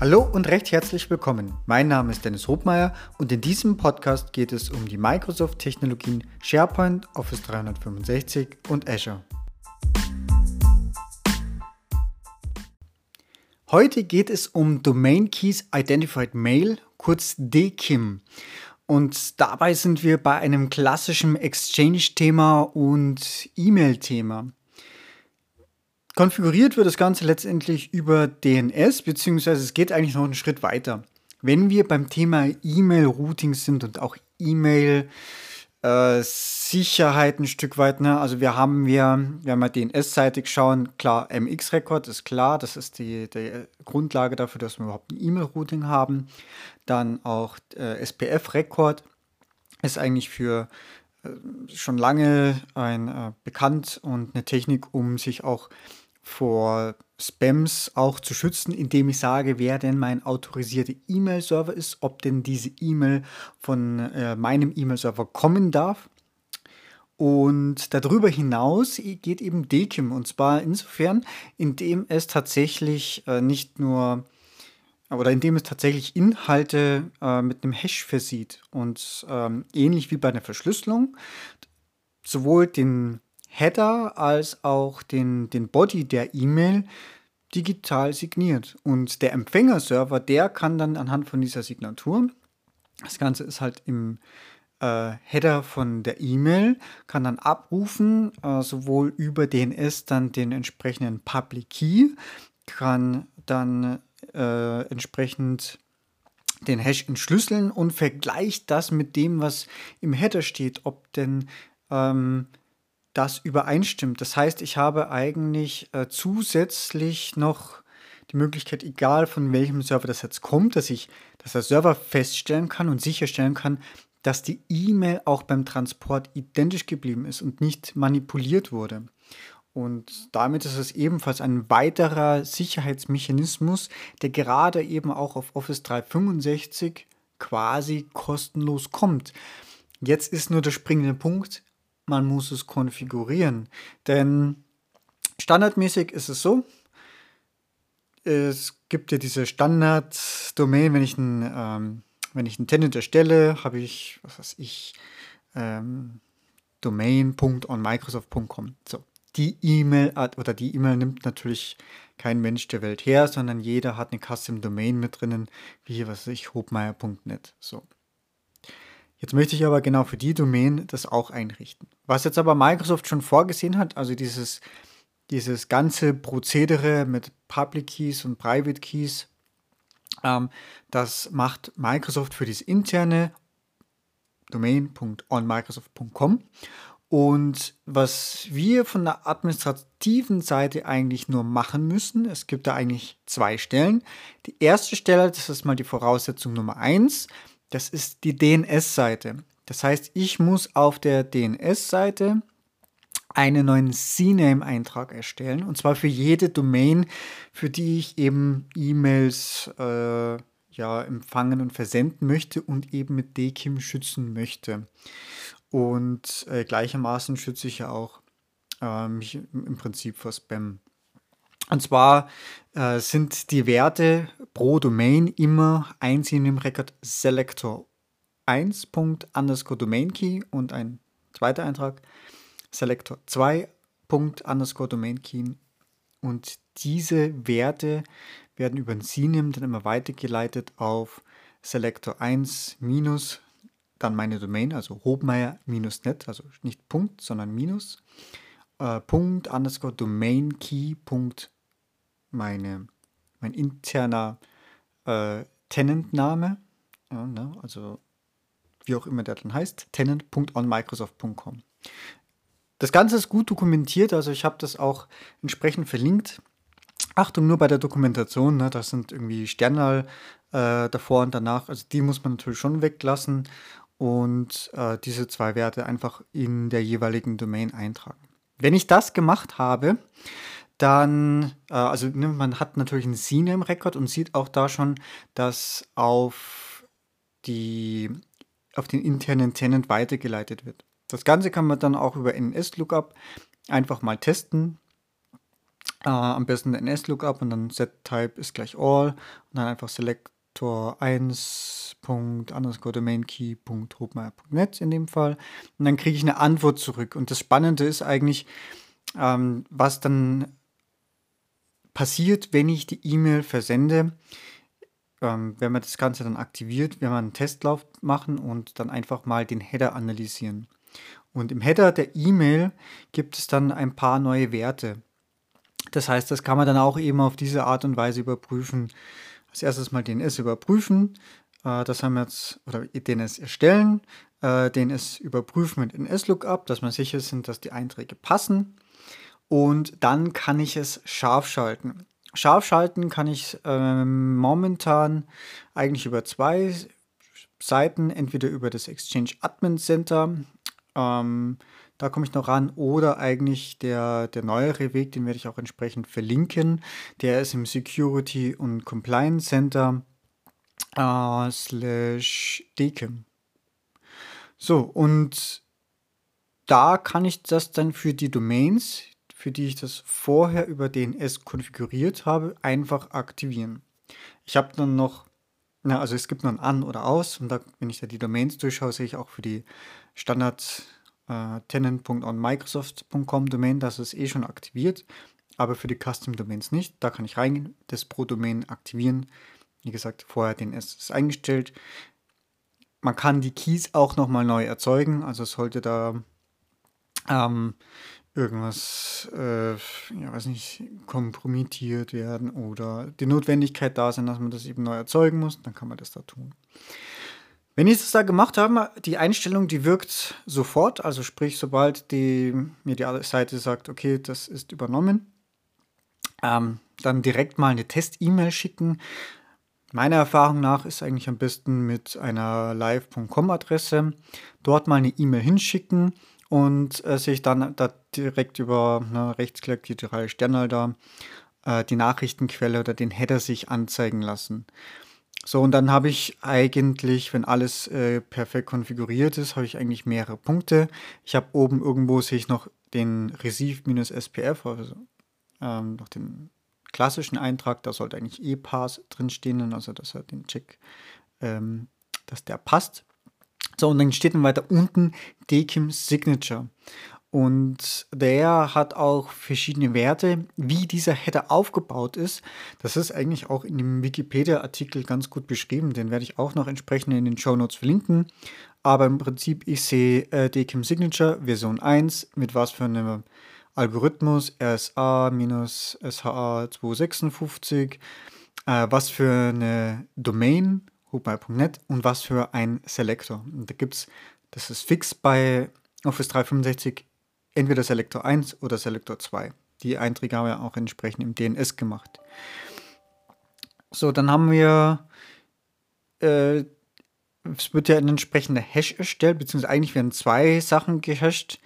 Hallo und recht herzlich willkommen. Mein Name ist Dennis Hobmeier und in diesem Podcast geht es um die Microsoft-Technologien SharePoint, Office 365 und Azure. Heute geht es um Domain Keys Identified Mail, kurz DKIM. Und dabei sind wir bei einem klassischen Exchange-Thema und E-Mail-Thema. Konfiguriert wird das Ganze letztendlich über DNS, beziehungsweise es geht eigentlich noch einen Schritt weiter. Wenn wir beim Thema E-Mail-Routing sind und auch E-Mail- äh, ein Stück weit, ne? Also wir haben wir, wenn wir DNS-seitig schauen, klar, MX-Record ist klar, das ist die, die Grundlage dafür, dass wir überhaupt ein E-Mail-Routing haben. Dann auch äh, SPF-Record ist eigentlich für schon lange ein äh, bekannt und eine Technik, um sich auch vor Spams auch zu schützen, indem ich sage, wer denn mein autorisierter E-Mail-Server ist, ob denn diese E-Mail von äh, meinem E-Mail-Server kommen darf. Und darüber hinaus geht eben DKIM und zwar insofern, indem es tatsächlich äh, nicht nur oder indem es tatsächlich Inhalte äh, mit einem Hash versieht und ähm, ähnlich wie bei einer Verschlüsselung sowohl den Header als auch den, den Body der E-Mail digital signiert. Und der Empfängerserver, der kann dann anhand von dieser Signatur, das Ganze ist halt im äh, Header von der E-Mail, kann dann abrufen, äh, sowohl über DNS dann den entsprechenden Public Key, kann dann äh, entsprechend den Hash entschlüsseln und vergleicht das mit dem, was im Header steht, ob denn ähm, das übereinstimmt. Das heißt, ich habe eigentlich äh, zusätzlich noch die Möglichkeit, egal von welchem Server das jetzt kommt, dass ich, dass der Server feststellen kann und sicherstellen kann, dass die E-Mail auch beim Transport identisch geblieben ist und nicht manipuliert wurde. Und damit ist es ebenfalls ein weiterer Sicherheitsmechanismus, der gerade eben auch auf Office 365 quasi kostenlos kommt. Jetzt ist nur der springende Punkt, man muss es konfigurieren. Denn standardmäßig ist es so, es gibt ja diese Standard-Domain, wenn ich ein, ähm, wenn ich einen Tenant erstelle, habe ich, was weiß ich, ähm, domain.onmicrosoft.com. So. Die E-Mail oder die E-Mail nimmt natürlich kein Mensch der Welt her, sondern jeder hat eine Custom Domain mit drinnen, wie was weiß ich, hobmeier.net. So. Jetzt möchte ich aber genau für die Domain das auch einrichten. Was jetzt aber Microsoft schon vorgesehen hat, also dieses, dieses ganze Prozedere mit Public Keys und Private Keys, ähm, das macht Microsoft für das interne domain.onmicrosoft.com. Und was wir von der administrativen Seite eigentlich nur machen müssen, es gibt da eigentlich zwei Stellen. Die erste Stelle, das ist mal die Voraussetzung Nummer eins, das ist die DNS-Seite. Das heißt, ich muss auf der DNS-Seite einen neuen CNAME-Eintrag erstellen. Und zwar für jede Domain, für die ich eben E-Mails äh, ja, empfangen und versenden möchte und eben mit DKIM schützen möchte. Und äh, gleichermaßen schütze ich ja auch äh, mich im Prinzip vor Spam. Und zwar äh, sind die Werte pro Domain immer einzeln im Record Selector 1. underscore Domain Key und ein zweiter Eintrag Selector 2. underscore Domain Key. Und diese Werte werden über ein CNAME dann immer weitergeleitet auf Selector 1 minus dann meine Domain, also hobmeier minus net, also nicht Punkt, sondern minus, äh, Punkt underscore Domain Key Punkt meine, mein interner äh, Tenant-Name, ja, ne, also wie auch immer der dann heißt, tenant.onmicrosoft.com. Das Ganze ist gut dokumentiert, also ich habe das auch entsprechend verlinkt. Achtung, nur bei der Dokumentation, ne, das sind irgendwie Sternal äh, davor und danach, also die muss man natürlich schon weglassen und äh, diese zwei Werte einfach in der jeweiligen Domain eintragen. Wenn ich das gemacht habe, dann, äh, also ne, man hat natürlich einen CNAME-Record und sieht auch da schon, dass auf, die, auf den internen Tenant weitergeleitet wird. Das Ganze kann man dann auch über NS-Lookup einfach mal testen. Äh, am besten NS-Lookup und dann set-type ist gleich all und dann einfach selector 1 key in dem Fall und dann kriege ich eine Antwort zurück und das Spannende ist eigentlich, ähm, was dann passiert, wenn ich die E-Mail versende, ähm, wenn man das Ganze dann aktiviert, wenn wir einen Testlauf machen und dann einfach mal den Header analysieren. Und im Header der E-Mail gibt es dann ein paar neue Werte. Das heißt, das kann man dann auch eben auf diese Art und Weise überprüfen. Als erstes mal DNS überprüfen. Äh, das haben wir jetzt, oder DNS erstellen, äh, DNS überprüfen mit NS-Lookup, dass wir sicher sind, dass die Einträge passen. Und dann kann ich es scharf schalten. Scharf schalten kann ich ähm, momentan eigentlich über zwei Seiten, entweder über das Exchange Admin Center, ähm, da komme ich noch ran, oder eigentlich der, der neuere Weg, den werde ich auch entsprechend verlinken. Der ist im Security und Compliance Center äh, slash DKIM. So, und da kann ich das dann für die Domains, für die ich das vorher über DNS konfiguriert habe, einfach aktivieren. Ich habe dann noch, na, also es gibt noch ein An oder Aus und da, wenn ich da die Domains durchschaue, sehe ich auch für die Standard äh, tenant.onmicrosoft.com Domain, das ist eh schon aktiviert, aber für die Custom Domains nicht. Da kann ich reingehen, das pro Domain aktivieren. Wie gesagt, vorher DNS ist eingestellt. Man kann die Keys auch nochmal neu erzeugen, also sollte da ähm, irgendwas, äh, ja, weiß nicht, kompromittiert werden oder die Notwendigkeit da sein, dass man das eben neu erzeugen muss, dann kann man das da tun. Wenn ich das da gemacht habe, die Einstellung, die wirkt sofort, also sprich, sobald die, mir die Seite sagt, okay, das ist übernommen, ähm, dann direkt mal eine Test-E-Mail schicken. Meiner Erfahrung nach ist eigentlich am besten mit einer live.com-Adresse dort mal eine E-Mail hinschicken und äh, sich dann da direkt über ne, rechtsklick die drei Sterne da äh, die Nachrichtenquelle oder den Header sich anzeigen lassen. So, und dann habe ich eigentlich, wenn alles äh, perfekt konfiguriert ist, habe ich eigentlich mehrere Punkte. Ich habe oben irgendwo sehe ich noch den Receive-SPF, also ähm, noch den klassischen Eintrag, da sollte eigentlich E-Pass drinstehen, also dass er den Check, ähm, dass der passt. So, und dann steht dann weiter unten DKIM Signature. Und der hat auch verschiedene Werte, wie dieser Header aufgebaut ist. Das ist eigentlich auch in dem Wikipedia-Artikel ganz gut beschrieben. Den werde ich auch noch entsprechend in den Show Notes verlinken. Aber im Prinzip, ich sehe äh, DKIM Signature Version 1 mit was für einem Algorithmus RSA-SHA 256, äh, was für eine Domain Hubei.net und was für ein Selektor. Und da gibt es, das ist fix bei Office 365, entweder Selektor 1 oder Selektor 2. Die Einträge haben wir auch entsprechend im DNS gemacht. So, dann haben wir, äh, es wird ja ein entsprechender Hash erstellt, beziehungsweise eigentlich werden zwei Sachen gehasht.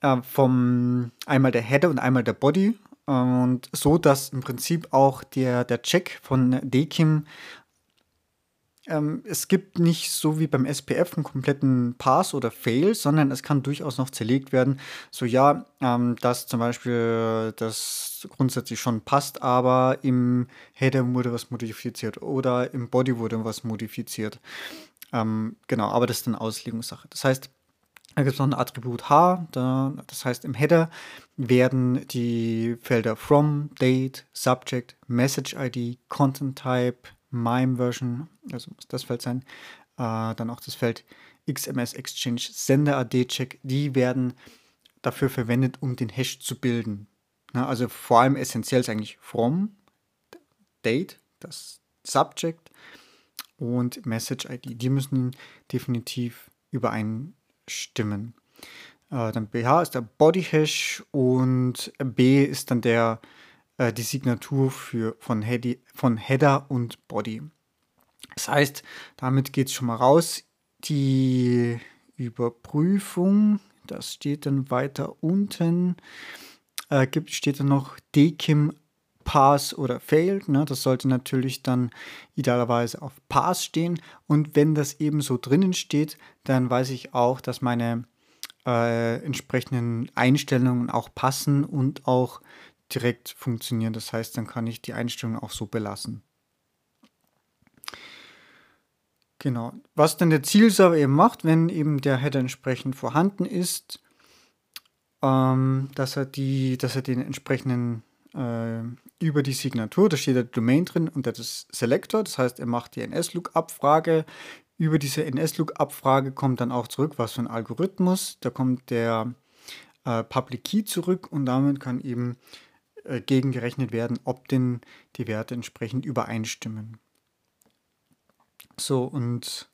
Äh, vom einmal der Header und einmal der Body. Und so, dass im Prinzip auch der, der Check von DKIM ähm, es gibt nicht so wie beim SPF einen kompletten Pass oder Fail, sondern es kann durchaus noch zerlegt werden. So ja, ähm, dass zum Beispiel das grundsätzlich schon passt, aber im Header wurde was modifiziert oder im Body wurde was modifiziert. Ähm, genau, aber das ist eine Auslegungssache. Das heißt, da gibt es noch ein Attribut H, da, das heißt im Header werden die Felder From, Date, Subject, Message ID, Content Type, MIME Version, also muss das Feld sein, äh, dann auch das Feld XMS Exchange Sender AD Check, die werden dafür verwendet, um den Hash zu bilden. Na, also vor allem essentiell ist eigentlich from, date, das Subject und Message ID. Die müssen definitiv übereinstimmen. Äh, dann BH ist der Body Hash und B ist dann der äh, die Signatur für, von, Headi, von Header und Body. Das heißt, damit geht es schon mal raus. Die Überprüfung, das steht dann weiter unten, äh, gibt, steht dann noch DKIM Pass oder Failed. Ne? Das sollte natürlich dann idealerweise auf Pass stehen. Und wenn das eben so drinnen steht, dann weiß ich auch, dass meine äh, entsprechenden Einstellungen auch passen und auch direkt funktionieren. Das heißt, dann kann ich die Einstellung auch so belassen. Genau. Was dann der Zielserver eben macht, wenn eben der Header entsprechend vorhanden ist, ähm, dass, er die, dass er den entsprechenden äh, über die Signatur, da steht der Domain drin und das Selector, das heißt, er macht die NS-Look-Abfrage. Über diese NS-Look-Abfrage kommt dann auch zurück, was für ein Algorithmus. Da kommt der äh, Public Key zurück und damit kann eben äh, gegengerechnet werden, ob denn die Werte entsprechend übereinstimmen. So, und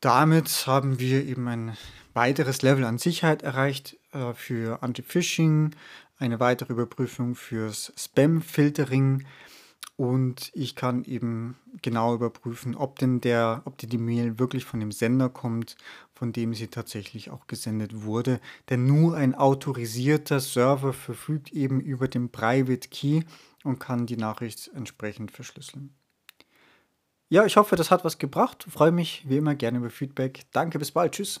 damit haben wir eben ein weiteres Level an Sicherheit erreicht äh, für Anti-Phishing, eine weitere Überprüfung fürs Spam-Filtering und ich kann eben genau überprüfen, ob denn der, ob die Mail wirklich von dem Sender kommt, von dem sie tatsächlich auch gesendet wurde. Denn nur ein autorisierter Server verfügt eben über den Private Key und kann die Nachricht entsprechend verschlüsseln. Ja, ich hoffe, das hat was gebracht. Freue mich wie immer gerne über Feedback. Danke, bis bald. Tschüss.